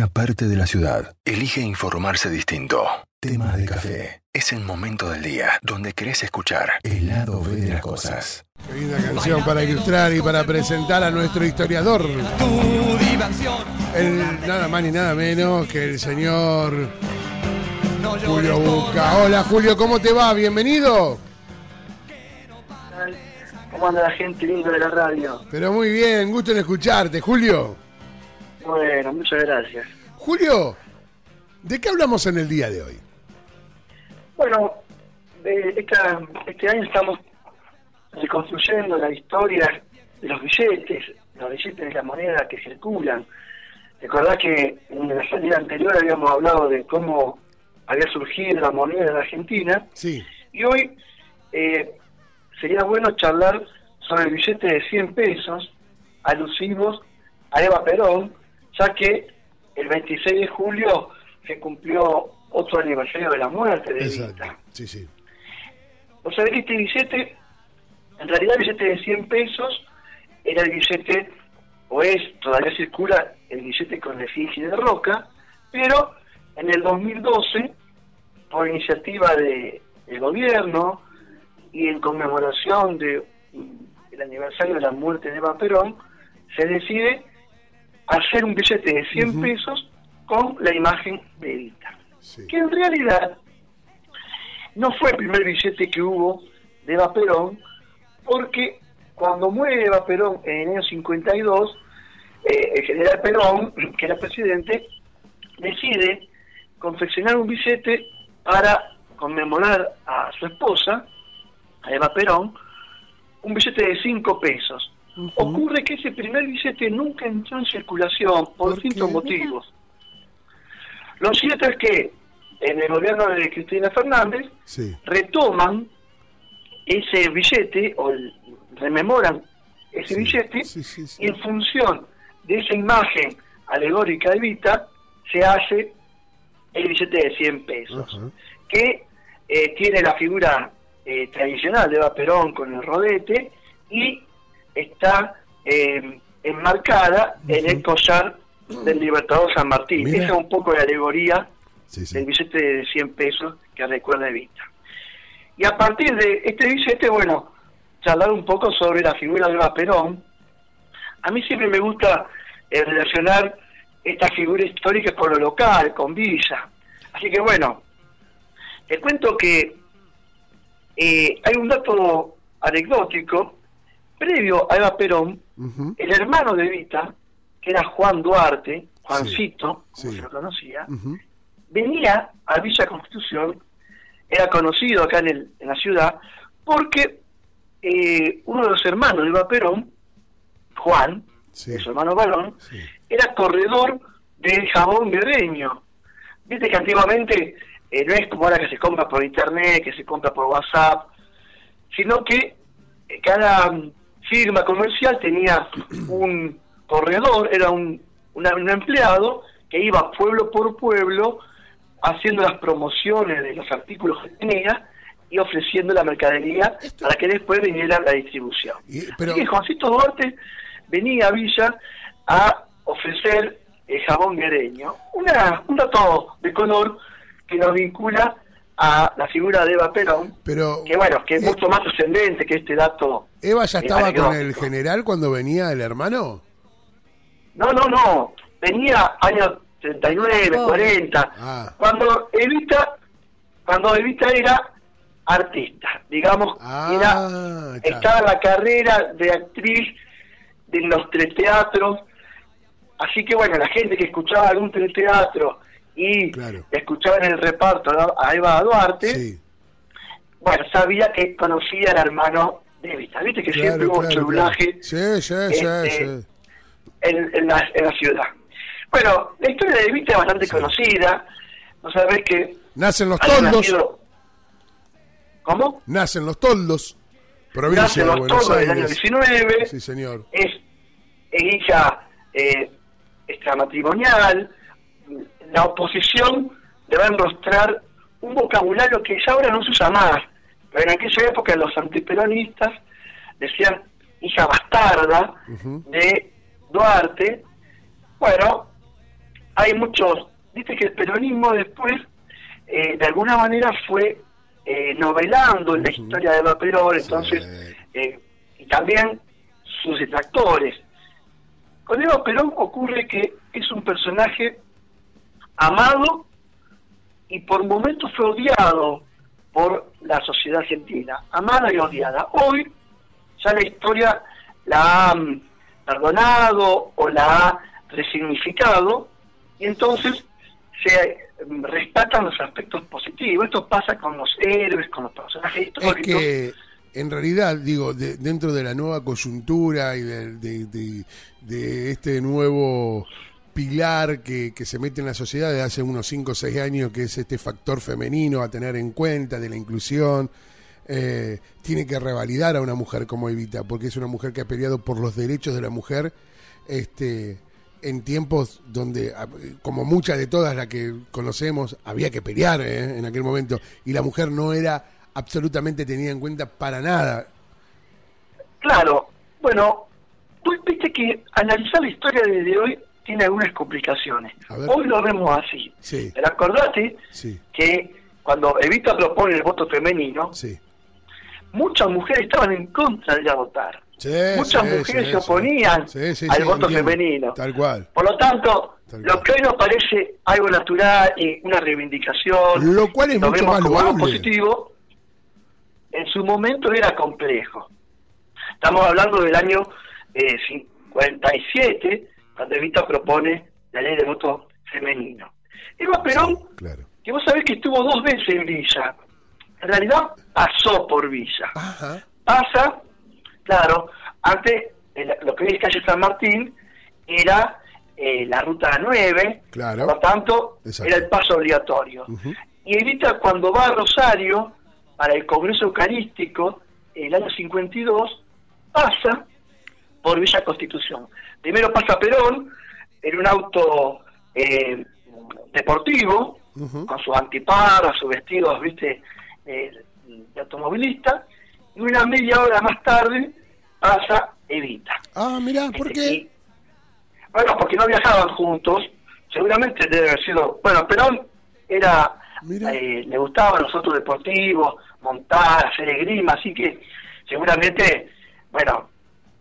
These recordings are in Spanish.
una parte de la ciudad elige informarse distinto. Tema de café. Es el momento del día donde querés escuchar el lado B de las cosas. Qué linda canción para ilustrar y para presentar a nuestro historiador. Tu diversión. El nada más ni nada menos que el señor Julio Buca. Hola Julio, ¿cómo te va? Bienvenido. ¿Cómo anda la gente linda de la radio? Pero muy bien, gusto en escucharte, Julio. Bueno, muchas gracias. Julio, ¿de qué hablamos en el día de hoy? Bueno, de esta- este año estamos reconstruyendo la historia de los billetes, los billetes de la moneda que circulan. Recordás que en la salida anterior habíamos hablado de cómo había surgido la moneda en Argentina Sí, y hoy eh, sería bueno charlar sobre el billete de 100 pesos alusivos a Eva Perón, ya que el 26 de julio se cumplió otro aniversario de la muerte de exacto. Evita. Sí, sí. O sea, que este billete, en realidad el billete de 100 pesos era el billete, o es, todavía circula el billete con efigie de Roca, pero en el 2012, por iniciativa de, del gobierno y en conmemoración de, el aniversario de la muerte de Eva Perón, se decide hacer un billete de 100 Ujú. pesos con la imagen de Evita sí. que en realidad no fue el primer billete que hubo de Eva Perón, porque cuando muere Eva Perón en el año 52, eh, el general Perón, que era presidente, decide confeccionar un billete para conmemorar a su esposa, a Eva Perón, un billete de 5 pesos. Ocurre que ese primer billete nunca entró en circulación por ¿Por distintos motivos. Lo cierto es que en el gobierno de Cristina Fernández Sí, retoman ese billete o el- rememoran ese Sí, billete sí, y en función de esa imagen alegórica de Evita se hace el billete de 100 pesos que eh, tiene la figura eh, tradicional de Eva Perón con el rodete y está eh, enmarcada en el collar del Libertador San Martín. Mira. Esa es un poco la alegoría Sí, sí. del billete de 100 pesos que recuerda Evita. Y a partir de este billete, bueno, charlar un poco sobre la figura de Eva Perón. A mí siempre me gusta eh, relacionar esta figura histórica con lo local, con Villa. Así que bueno, te cuento que eh, hay un dato anecdótico. Previo a Eva Perón, el hermano de Evita, que era Juan Duarte, Juancito, Sí, como sí. se lo conocía, venía a Villa Constitución, era conocido acá en, el- en la ciudad, porque eh, uno de los hermanos de Eva Perón, Juan, Sí. su hermano varón, era corredor del jabón guerreño. Viste que antiguamente eh, no es como ahora que se compra por internet, que se compra por WhatsApp, sino que eh, cada firma comercial tenía un corredor, era un, una- un empleado que iba pueblo por pueblo haciendo las promociones de los artículos que tenía y ofreciendo la mercadería Esto- para que después viniera la distribución. Y- pero, Así que Juancito Duarte venía a Villa a ofrecer el jabón guereño. Una, un dato de color que nos vincula a la figura de Eva Perón, pero que bueno, que es eh, mucho más trascendente que este dato. Eva ya es estaba con el general cuando venía el hermano. No, no, no. Venía años 39, Oh. 40. Ah. Cuando Evita, cuando Evita era artista, digamos, Ah, era, claro. estaba en la carrera de actriz de los teleteatros. Así que bueno, la gente que escuchaba algún teleteatro y Claro. escuchaba en el reparto a Eva Duarte, Sí. bueno, sabía que conocía al hermano de Evita. Viste que siempre hubo claro. Sí, sí, sí, este, en, en la, en la ciudad. Bueno, la historia de Evita es bastante conocida. No sabés que Nacen los toldos. nacido- ¿Cómo? Nacen los toldos. Provincia Nace en de los todos del año Aires. 19. Sí, señor. es, es hija eh, extramatrimonial, la oposición le va a enrostrar un vocabulario que ya ahora no se usa más, pero en aquella época los antiperonistas decían hija bastarda de Duarte. Bueno, hay muchos, viste que el peronismo después, eh, de alguna manera fue eh, novelando la historia de Eva Perón, entonces, eh, y también sus detractores. Con Eva Perón ocurre que es un personaje amado y por momentos fue odiado por la sociedad argentina, amada y odiada. Hoy ya la historia la ha perdonado o la ha resignificado y entonces se rescatan los aspectos positivos. Esto pasa con los héroes, con los personajes históricos. Es que en realidad, digo, de- dentro de la nueva coyuntura y de, de- de- de este nuevo pilar que, que se mete en la sociedad de hace unos 5 o 6 años, que es este factor femenino a tener en cuenta de la inclusión, eh, tiene que revalidar a una mujer como Evita, porque es una mujer que ha peleado por los derechos de la mujer este, en tiempos donde, a- como muchas de todas las que conocemos, había que pelear ¿eh? en aquel momento, y la mujer no era absolutamente tenida en cuenta para nada. Claro, bueno, pues viste que analizar la historia desde hoy tiene algunas complicaciones. Hoy lo vemos así. Sí, Pero acordate sí, que cuando Evita propone el voto femenino, sí. muchas mujeres estaban en contra de ir a votar. Muchas mujeres se oponían al voto femenino. Tal cual. Por lo tanto, Tal lo cual. que hoy nos parece algo natural y una reivindicación, Lo cual es lo mucho vemos más como algo positivo, en su momento era complejo. Estamos hablando del año eh, 57, cuando Evita propone la ley de voto femenino. Eva Perón, Claro. que vos sabés que estuvo dos veces en Villa, en realidad pasó por Villa Ajá. pasa, claro, antes el- lo que hoy es calle San Martín era eh, la ruta 9, Claro. por tanto Exacto. era el paso obligatorio. Y Evita cuando va a Rosario para el Congreso Eucarístico, el año 52, pasa por Villa Constitución. Primero pasa Perón en un auto eh, deportivo, con sus antiparras, sus vestidos, viste, eh, de automovilista, y una media hora más tarde pasa Evita. Ah, mirá, ¿por Este, qué? y- bueno, porque no viajaban juntos, seguramente debe haber sido, bueno, Perón era, eh, le gustaban los otros deportivos, montar, hacer esgrima, así que seguramente, bueno,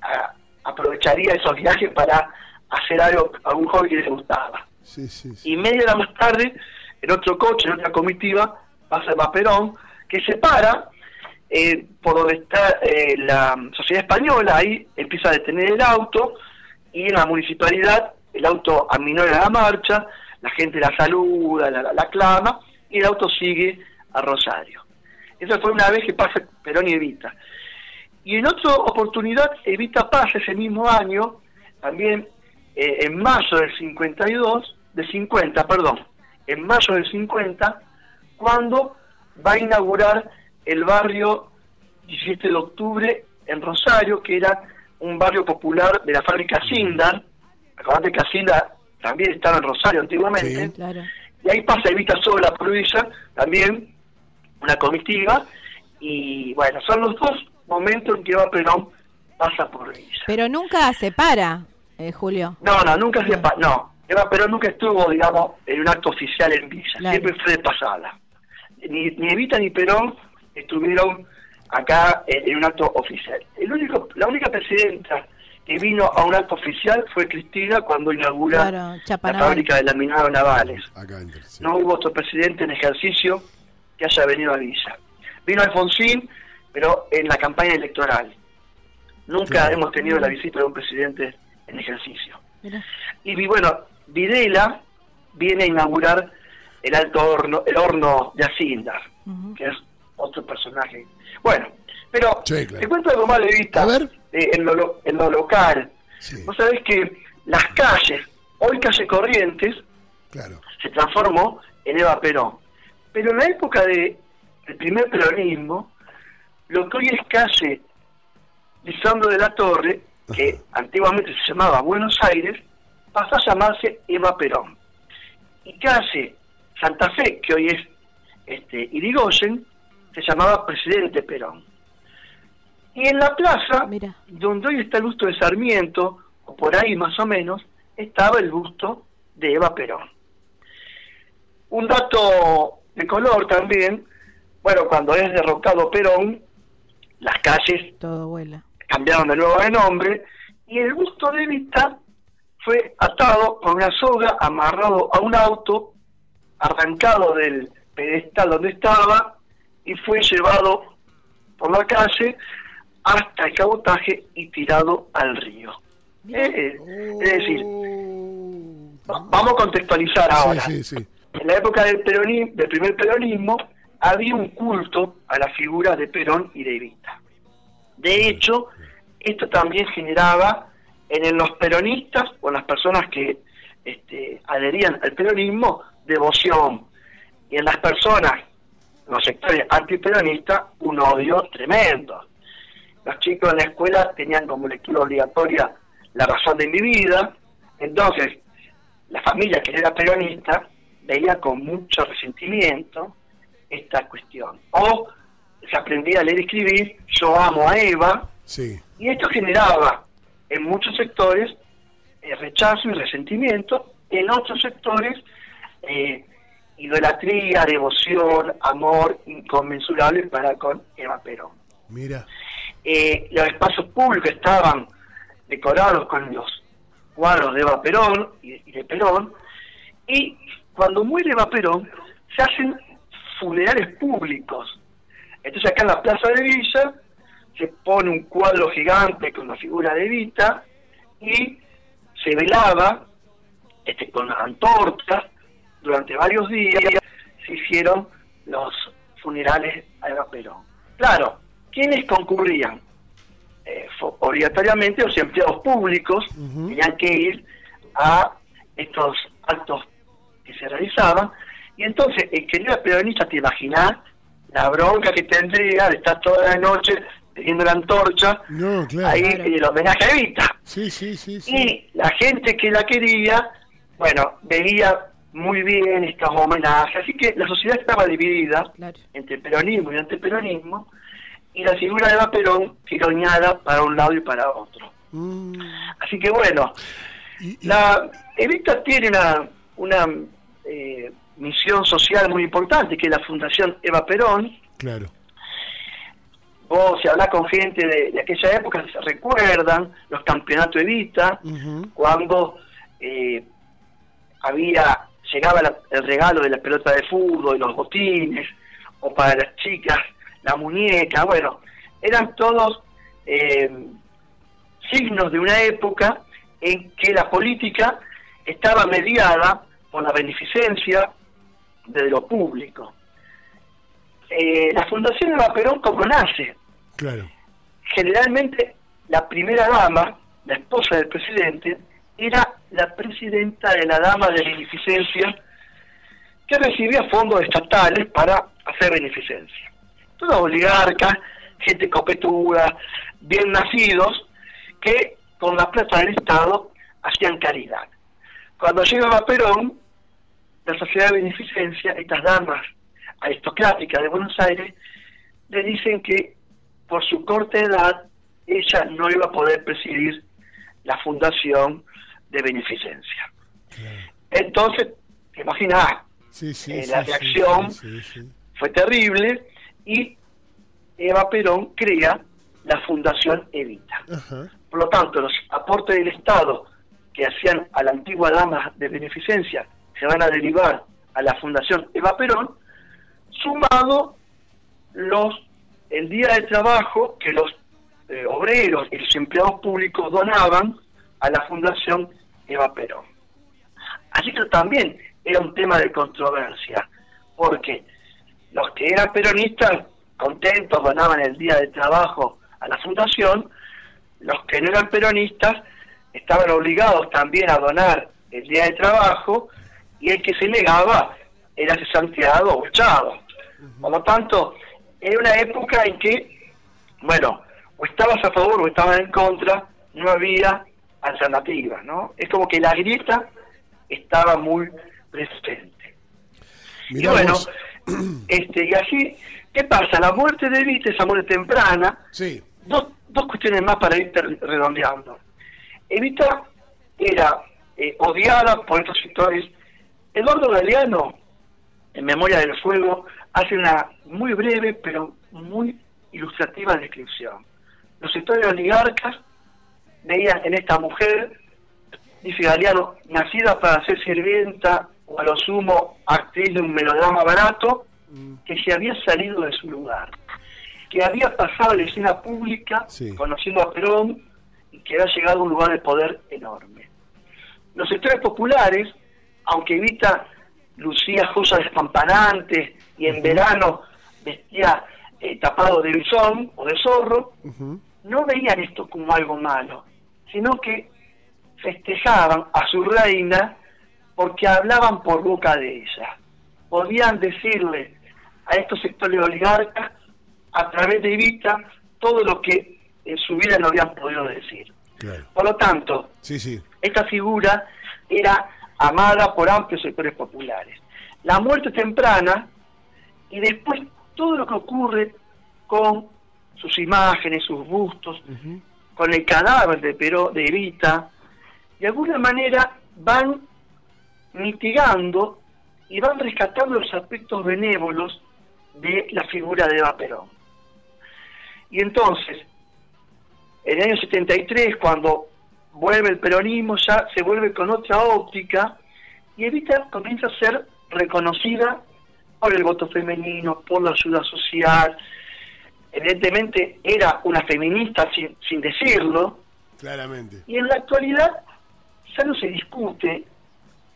a- aprovecharía esos viajes para hacer algo, algún hobby que le gustaba. Sí, sí, sí. Y media hora más tarde, en otro coche, en otra comitiva, pasa Perón, que se para eh, por donde está eh, la sociedad española, ahí empieza a detener el auto, y en la municipalidad el auto aminora la marcha, la gente la saluda, la, la, la aclama, y el auto sigue a Rosario. Esa fue una vez que pasa Perón y Evita. Y en otra oportunidad, Evita pasa ese mismo año, también eh, en mayo del 52, de 50, perdón, en mayo del 50, cuando va a inaugurar el barrio 17 de octubre en Rosario, que era un barrio popular de la fábrica Sindar. Acordate que Sindar también estaba en Rosario antiguamente. Sí. Claro. Y ahí pasa Evita sola por Villa, también una comitiva. Y bueno, son los dos momentos en que Eva Perón pasa por Villa. Pero nunca se para, eh, Julio. No, no, nunca se pa- no. Eva Perón nunca estuvo, digamos, en un acto oficial en Villa, Claro. siempre fue de pasada. Ni, ni Evita ni Perón estuvieron acá en, en un acto oficial. El único, la única presidenta que vino a un acto oficial fue Cristina cuando inaugura Claro, la fábrica de laminados navales. No hubo otro presidente en ejercicio que haya venido a Villa. Vino Alfonsín, pero en la campaña electoral. Nunca hemos tenido la visita de un presidente en ejercicio. Mirá. Y vi- bueno, Videla viene a inaugurar el alto horno, el horno de Ujú. que es otro personaje. Bueno, pero Sí, claro. te cuento algo más de vista A ver. eh, en, lo, en lo local. Sí, Vos sabés que las calles, hoy calle Corrientes, claro. se transformó en Eva Perón. Pero en la época de el primer peronismo, lo que hoy es calle Lisandro de la Torre, que antiguamente se llamaba Buenos Aires, pasó a llamarse Eva Perón. Y calle Santa Fe, que hoy es este, Irigoyen, se llamaba Presidente Perón. Y en la plaza, Mira. donde hoy está el busto de Sarmiento, o por ahí más o menos, estaba el busto de Eva Perón. Un dato de color también, bueno, cuando es derrocado Perón, las calles Todo vuela. cambiaron de nuevo de nombre y el busto de Evita fue atado con una soga, amarrado a un auto, arrancado del pedestal donde estaba y fue llevado por la calle hasta el cabotaje y tirado al río. Eh, es decir, va- vamos a contextualizar ahora. Sí, sí, sí. En la época del, peronismo, del primer peronismo había un culto a la figura de Perón y de Evita. De hecho, esto también generaba en los peronistas o en las personas que este, adherían al peronismo devoción y en las personas, los sectores antiperonistas, un odio tremendo. Los chicos en la escuela tenían como lectura obligatoria La razón de mi vida, entonces la familia que era peronista veía con mucho resentimiento esta cuestión. O se aprendía a leer y escribir, yo amo a Eva, Sí. y esto generaba en muchos sectores eh, rechazo y resentimiento, en otros sectores eh, idolatría, devoción, amor inconmensurable para con Eva Perón. Mira. Eh, los espacios públicos estaban decorados con los cuadros de Eva Perón y, y de Perón, y cuando muere Eva Perón se hacen funerales públicos. Entonces acá en la Plaza de Villa se pone un cuadro gigante con la figura de Evita y se velaba este, con antorchas durante varios días se hicieron los funerales a Eva Perón. Claro, ¿quiénes concurrían? Eh, obligatoriamente los empleados públicos tenían que ir a estos actos que se realizaban y entonces el que no era peronista te imaginás la bronca que tendría de estar toda la noche teniendo la antorcha No, claro. ahí en el homenaje a Evita Sí, sí, sí, sí. y la gente que la quería, bueno, veía muy bien estos homenajes, así que la sociedad estaba dividida Claro. entre peronismo y antiperonismo, y la figura de Eva Perón tironeada para un lado y para otro. Mm, Así que bueno, y- y- la Evita tiene una, una eh, misión social muy importante, que es la Fundación Eva Perón. Claro. Vos, si hablas con gente de, de aquella época, se recuerdan los campeonatos Evita, Ujú. cuando eh, había llegaba la- el regalo de la pelota de fútbol, los botines, o para las chicas la muñeca, bueno, eran todos eh, signos de una época en que la política estaba mediada por la beneficencia de lo público. Eh, la Fundación Eva Perón, como nace? Claro. generalmente la primera dama, la esposa del presidente, era la presidenta de la dama de beneficencia que recibía fondos estatales para hacer beneficencia. Todos oligarcas, gente copetuda, bien nacidos, que con la plata del Estado hacían caridad. Cuando llegaba Perón, la sociedad de beneficencia, estas damas aristocráticas de Buenos Aires, le dicen que por su corta edad ella no iba a poder presidir la fundación de beneficencia. Entonces, te imaginás, Sí, sí, Eh, sí, la reacción- fue terrible y Eva Perón crea la Fundación Evita. Ajá. Por lo tanto, los aportes del Estado que hacían a la antigua dama de beneficencia se van a derivar a la Fundación Eva Perón, sumado los el día de trabajo que los eh, obreros y los empleados públicos donaban a la Fundación Eva Perón. Así que también era un tema de controversia, porque los que eran peronistas contentos donaban el día de trabajo a la fundación, los que no eran peronistas estaban obligados también a donar el día de trabajo y el que se negaba era cesanteado o echado. Por lo tanto, era una época en que, bueno, o estabas a favor o estabas en contra, no había alternativa, ¿no? Es como que la grieta estaba muy presente. Y Mirá bueno, vos. este, y así, ¿qué pasa? La muerte de Evita, esa muerte temprana, Sí. dos, dos cuestiones más para ir redondeando. Evita era eh, odiada por estos sectores. Eduardo Galeano, en Memoria del Fuego, hace una muy breve pero muy ilustrativa descripción. Los sectores oligarcas veían en esta mujer, dice Galeano, nacida para ser sirvienta o a lo sumo actriz de un melodrama barato, que se había salido de su lugar, que había pasado la escena pública Sí. conociendo a Perón y que había llegado a un lugar de poder enorme. Los sectores populares, aunque Evita lucía cosas despampanantes y en verano vestía eh, tapado de bisón o de zorro, no veían esto como algo malo, sino que festejaban a su reina porque hablaban por boca de ella. Podían decirle a estos sectores oligarcas a través de Evita todo lo que en su vida no habían podido decir. Claro. Por lo tanto, Sí, sí. esta figura era amada por amplios sectores populares. La muerte temprana y después todo lo que ocurre con sus imágenes, sus bustos, con el cadáver de Perón, de Evita, de alguna manera van mitigando y van rescatando los aspectos benévolos de la figura de Eva Perón. Y entonces, en el año 73, cuando vuelve el peronismo, ya se vuelve con otra óptica y Evita comienza a ser reconocida por el voto femenino, por la ayuda social. Evidentemente era una feminista sin, sin decirlo, Claramente. y en la actualidad ya no se discute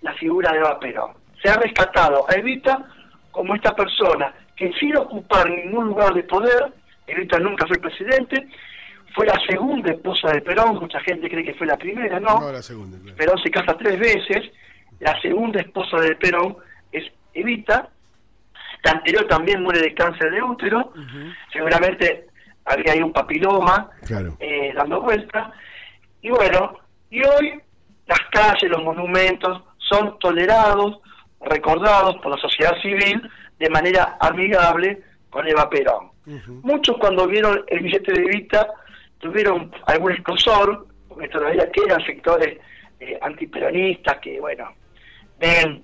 la figura de Eva Perón. Se ha rescatado a Evita como esta persona que sin ocupar ningún lugar de poder, Evita nunca fue presidente, fue la segunda esposa de Perón, mucha gente cree que fue la primera, ¿no? No, la segunda, claro. Perón se casa tres veces, la segunda esposa de Perón es Evita, la anterior también muere de cáncer de útero, seguramente había ahí un papiloma Claro. eh, dando vueltas, y bueno, y hoy las calles, los monumentos son tolerados, recordados por la sociedad civil de manera amigable con Eva Perón. Muchos cuando vieron el billete de Evita tuvieron algún escosor, porque todavía quedan sectores eh, antiperonistas que, bueno, ven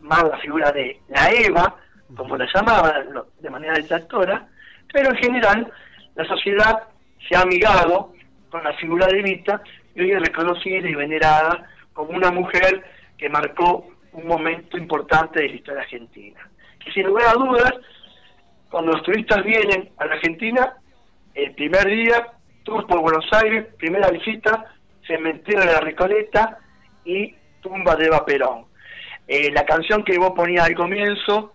más la figura de la Eva, como la llamaban de manera detractora, pero en general la sociedad se ha amigado con la figura de Evita y hoy es reconocida y venerada como una mujer que marcó un momento importante de la historia argentina. Que sin lugar a dudas, cuando los turistas vienen a la Argentina, el primer día, tour por Buenos Aires, primera visita, cementerio de la Recoleta y tumba de Eva Perón. Eh, la canción que vos ponías al comienzo,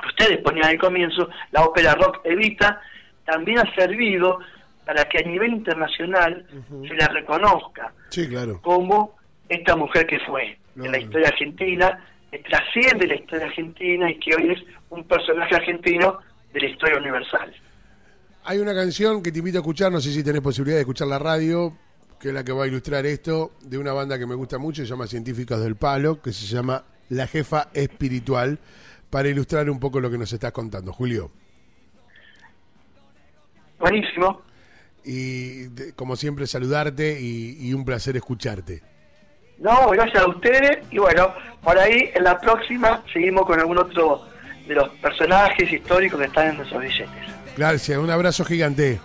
que ustedes ponían al comienzo, la ópera rock Evita, también ha servido para que a nivel internacional se la reconozca Sí, claro. como esta mujer que fue No, en la no. historia argentina, que trasciende la historia argentina y que hoy es un personaje argentino de la historia universal. Hay una canción que te invito a escuchar, no sé si tenés posibilidad de escuchar la radio, que es la que va a ilustrar esto, de una banda que me gusta mucho, se llama Científicos del Palo, que se llama La Jefa Espiritual, para ilustrar un poco lo que nos estás contando, Julio. Buenísimo. Y de- como siempre saludarte y, y un placer escucharte. No, gracias a ustedes y bueno, por ahí en la próxima seguimos con algún otro de los personajes históricos que están en nuestros billetes. Gracias, un abrazo gigante.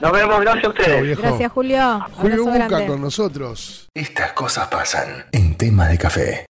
Nos vemos, gracias a ustedes. Gracias, Julio. Julio Buca grande. con nosotros. Estas cosas pasan en tema de café.